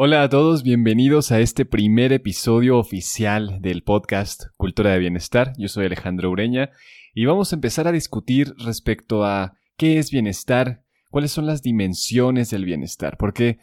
Hola a todos, bienvenidos a este primer episodio oficial del podcast Cultura de Bienestar. Yo soy Alejandro Ureña y vamos a empezar a discutir respecto a qué es bienestar, cuáles son las dimensiones del bienestar, porque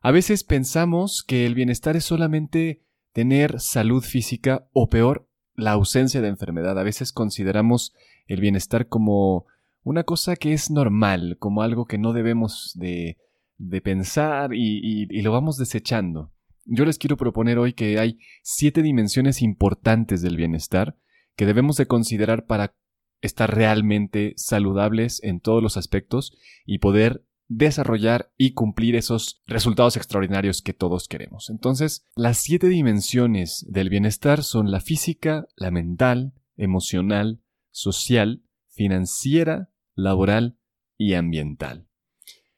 a veces pensamos que el bienestar es solamente tener salud física o peor, la ausencia de enfermedad. A veces consideramos el bienestar como una cosa que es normal, como algo que no debemos de de pensar y, lo vamos desechando. Yo les quiero proponer hoy que hay siete dimensiones importantes del bienestar que debemos de considerar para estar realmente saludables en todos los aspectos y poder desarrollar y cumplir esos resultados extraordinarios que todos queremos. Entonces, las siete dimensiones del bienestar son la física, la mental, emocional, social, financiera, laboral y ambiental.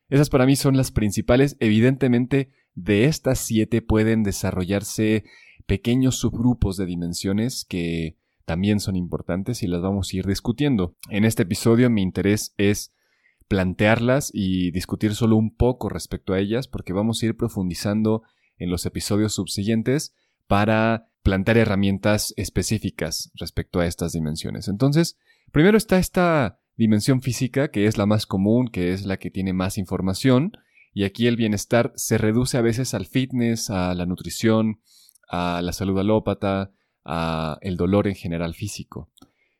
Esas para mí son las principales. Evidentemente, de estas siete pueden desarrollarse pequeños subgrupos de dimensiones que también son importantes y las vamos a ir discutiendo. En este episodio mi interés es plantearlas y discutir solo un poco respecto a ellas porque vamos a ir profundizando en los episodios subsiguientes para plantear herramientas específicas respecto a estas dimensiones. Entonces, primero está esta dimensión física, que es la más común, que es la que tiene más información, y aquí el bienestar se reduce a veces al fitness, a la nutrición, a la salud alópata, a el dolor en general físico.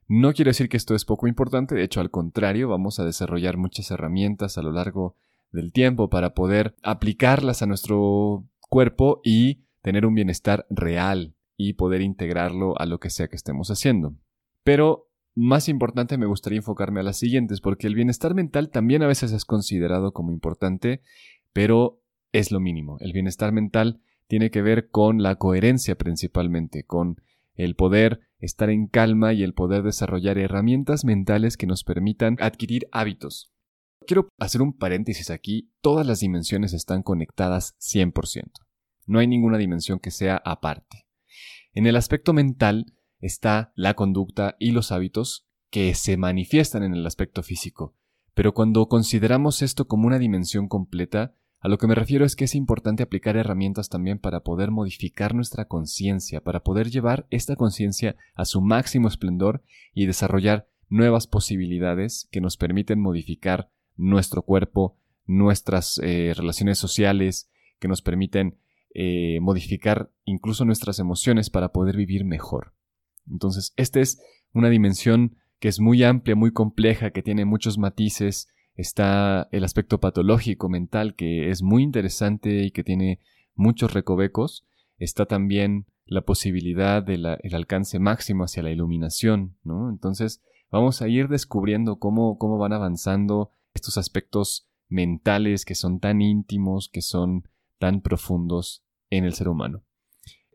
No quiere decir que esto es poco importante, de hecho al contrario, vamos a desarrollar muchas herramientas a lo largo del tiempo para poder aplicarlas a nuestro cuerpo y tener un bienestar real y poder integrarlo a lo que sea que estemos haciendo. Pero más importante me gustaría enfocarme a las siguientes, porque el bienestar mental también a veces es considerado como importante, pero es lo mínimo. El bienestar mental tiene que ver con la coherencia principalmente, con el poder estar en calma y el poder desarrollar herramientas mentales que nos permitan adquirir hábitos. Quiero hacer un paréntesis aquí, todas las dimensiones están conectadas 100%. No hay ninguna dimensión que sea aparte. En el aspecto mental, está la conducta y los hábitos que se manifiestan en el aspecto físico. Pero cuando consideramos esto como una dimensión completa, a lo que me refiero es que es importante aplicar herramientas también para poder modificar nuestra conciencia, para poder llevar esta conciencia a su máximo esplendor y desarrollar nuevas posibilidades que nos permiten modificar nuestro cuerpo, nuestras eh, relaciones sociales, que nos permiten eh, modificar incluso nuestras emociones para poder vivir mejor. Entonces, esta es una dimensión que es muy amplia, muy compleja, que tiene muchos matices. Está el aspecto patológico mental, que es muy interesante y que tiene muchos recovecos. Está también la posibilidad del alcance máximo hacia la iluminación. Entonces, vamos a ir descubriendo cómo, cómo van avanzando estos aspectos mentales que son tan íntimos, que son tan profundos en el ser humano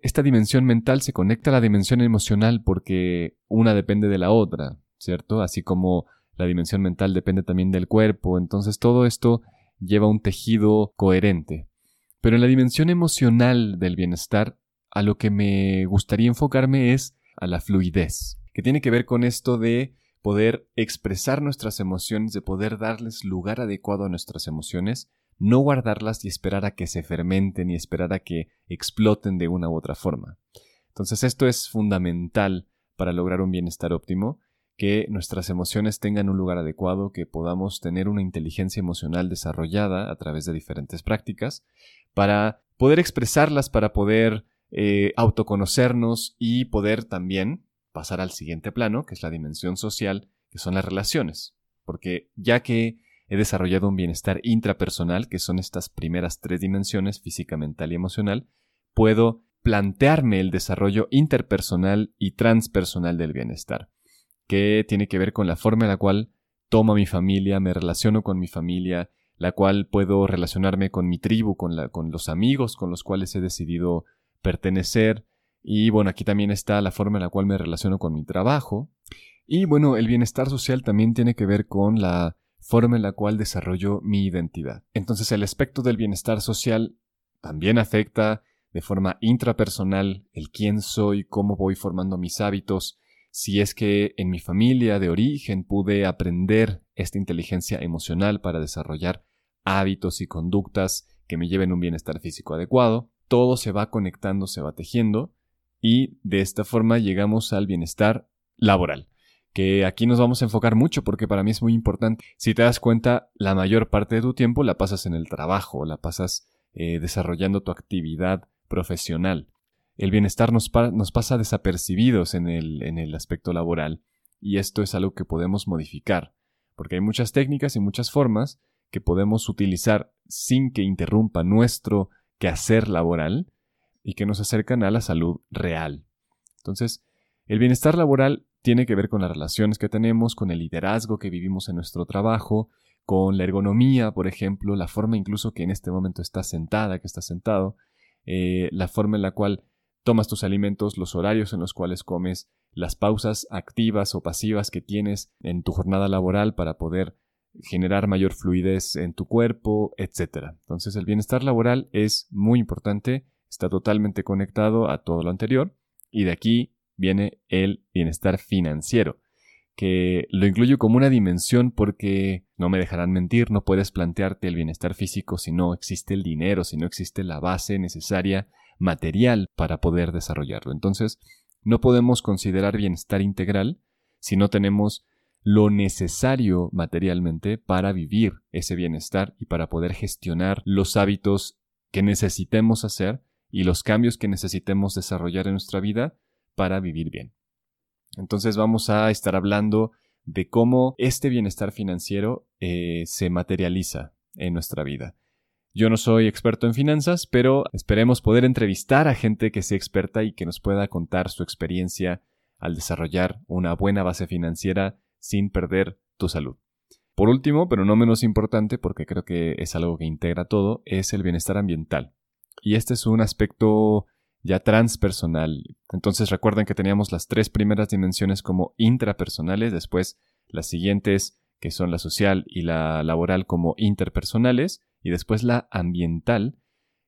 esta dimensión mental se conecta a la dimensión emocional porque una depende de la otra, ¿cierto? Así como la dimensión mental depende también del cuerpo, entonces todo esto lleva un tejido coherente. Pero en la dimensión emocional del bienestar, a lo que me gustaría enfocarme es a la fluidez, que tiene que ver con esto de poder expresar nuestras emociones, de poder darles lugar adecuado a nuestras emociones no guardarlas y esperar a que se fermenten y esperar a que exploten de una u otra forma. Entonces esto es fundamental para lograr un bienestar óptimo, que nuestras emociones tengan un lugar adecuado, que podamos tener una inteligencia emocional desarrollada a través de diferentes prácticas, para poder expresarlas, para poder eh, autoconocernos y poder también pasar al siguiente plano, que es la dimensión social, que son las relaciones. Porque ya que he desarrollado un bienestar intrapersonal, que son estas primeras tres dimensiones, física, mental y emocional, puedo plantearme el desarrollo interpersonal y transpersonal del bienestar, que tiene que ver con la forma en la cual tomo a mi familia, me relaciono con mi familia, la cual puedo relacionarme con mi tribu, con, la, con los amigos con los cuales he decidido pertenecer, y bueno, aquí también está la forma en la cual me relaciono con mi trabajo, Y bueno, el bienestar social también tiene que ver con la forma en la cual desarrollo mi identidad. Entonces el aspecto del bienestar social también afecta de forma intrapersonal el quién soy, cómo voy formando mis hábitos, si es que en mi familia de origen pude aprender esta inteligencia emocional para desarrollar hábitos y conductas que me lleven un bienestar físico adecuado, todo se va conectando, se va tejiendo y de esta forma llegamos al bienestar laboral, que aquí nos vamos a enfocar mucho porque para mí es muy importante. Si te das cuenta, la mayor parte de tu tiempo la pasas en el trabajo, la pasas eh, desarrollando tu actividad profesional. El bienestar nos, pasa desapercibidos en el, en el aspecto laboral y esto es algo que podemos modificar, porque hay muchas técnicas y muchas formas que podemos utilizar sin que interrumpa nuestro quehacer laboral y que nos acercan a la salud real. Entonces, el bienestar laboral tiene que ver con las relaciones que tenemos, con el liderazgo que vivimos en nuestro trabajo, con la ergonomía, por ejemplo, la forma incluso que en este momento estás sentada, que estás sentado, eh, la forma en la cual tomas tus alimentos, los horarios en los cuales comes, las pausas activas o pasivas que tienes en tu jornada laboral para poder generar mayor fluidez en tu cuerpo, etc. Entonces el bienestar laboral es muy importante, está totalmente conectado a todo lo anterior y de aquí viene el bienestar financiero, que lo incluyo como una dimensión porque, no me dejarán mentir, no puedes plantearte el bienestar físico si no existe el dinero, si no existe la base necesaria material para poder desarrollarlo. Entonces, no podemos considerar bienestar integral si no tenemos lo necesario materialmente para vivir ese bienestar y para poder gestionar los hábitos que necesitemos hacer y los cambios que necesitemos desarrollar en nuestra vida para vivir bien. Entonces vamos a estar hablando de cómo este bienestar financiero eh, se materializa en nuestra vida. Yo no soy experto en finanzas, pero esperemos poder entrevistar a gente que sea experta y que nos pueda contar su experiencia al desarrollar una buena base financiera sin perder tu salud. Por último, pero no menos importante, porque creo que es algo que integra todo, es el bienestar ambiental. Y este es un aspecto ya transpersonal. Entonces recuerden que teníamos las tres primeras dimensiones como intrapersonales, después las siguientes que son la social y la laboral como interpersonales, y después la ambiental.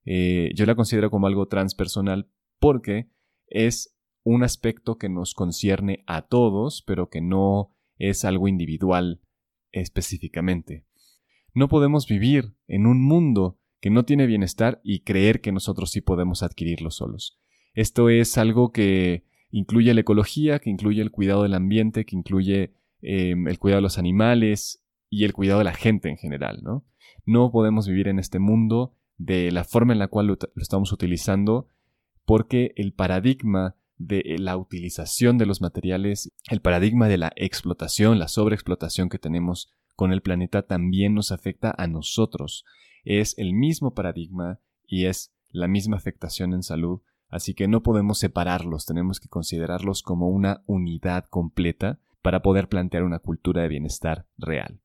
Eh, yo la considero como algo transpersonal porque es un aspecto que nos concierne a todos, pero que no es algo individual específicamente. No podemos vivir en un mundo que no tiene bienestar y creer que nosotros sí podemos adquirirlo solos. Esto es algo que incluye la ecología, que incluye el cuidado del ambiente, que incluye em, el cuidado de los animales y el cuidado de la gente en general, ¿no? No podemos vivir en este mundo de la forma en la cual lo estamos utilizando porque el paradigma de la utilización de los materiales, el paradigma de la explotación, la sobreexplotación que tenemos con el planeta también nos afecta a nosotros. Es el mismo paradigma y es la misma afectación en salud, así que no podemos separarlos, tenemos que considerarlos como una unidad completa para poder plantear una cultura de bienestar real.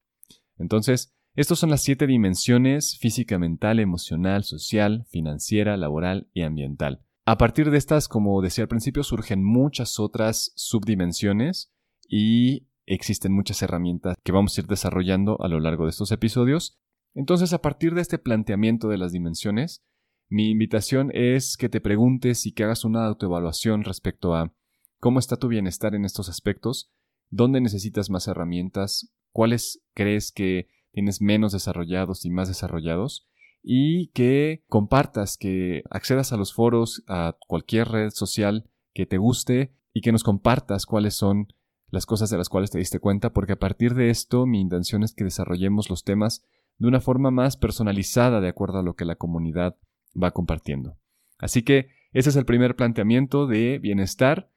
Entonces, estas son las siete dimensiones física, mental, emocional, social, financiera, laboral y ambiental. A partir de estas, como decía al principio, surgen muchas otras subdimensiones y existen muchas herramientas que vamos a ir desarrollando a lo largo de estos episodios. Entonces, a partir de este planteamiento de las dimensiones, mi invitación es que te preguntes y que hagas una autoevaluación respecto a cómo está tu bienestar en estos aspectos, dónde necesitas más herramientas, cuáles crees que tienes menos desarrollados y más desarrollados, y que compartas, que accedas a los foros, a cualquier red social que te guste y que nos compartas cuáles son las cosas de las cuales te diste cuenta, porque a partir de esto mi intención es que desarrollemos los temas de una forma más personalizada de acuerdo a lo que la comunidad va compartiendo. Así que ese es el primer planteamiento de bienestar.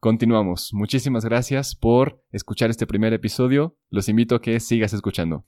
Continuamos. Muchísimas gracias por escuchar este primer episodio. Los invito a que sigas escuchando.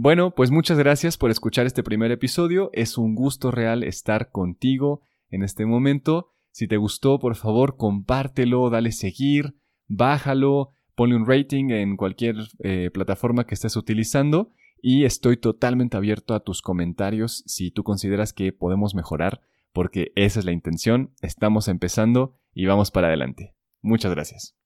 Bueno, pues muchas gracias por escuchar este primer episodio. Es un gusto real estar contigo en este momento. Si te gustó, por favor, compártelo, dale seguir, bájalo, ponle un rating en cualquier eh, plataforma que estés utilizando y estoy totalmente abierto a tus comentarios si tú consideras que podemos mejorar, porque esa es la intención, estamos empezando y vamos para adelante. Muchas gracias.